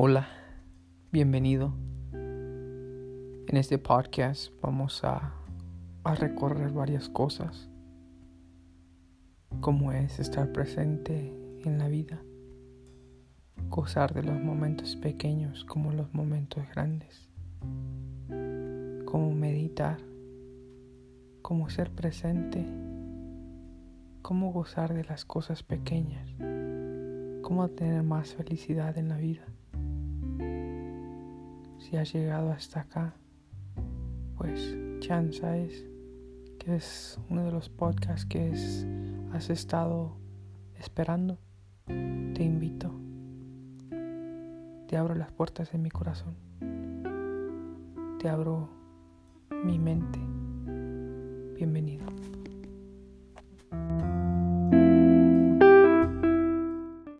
Hola, bienvenido. En este podcast vamos a, recorrer varias cosas, como es estar presente en la vida, gozar de los momentos pequeños como los momentos grandes, como meditar, como ser presente, cómo gozar de las cosas pequeñas, cómo tener más felicidad en la vida si has llegado hasta acá, pues chanza es que es uno de los podcasts que es, has estado esperando. Te invito. Te abro las puertas de mi corazón. Te abro mi mente.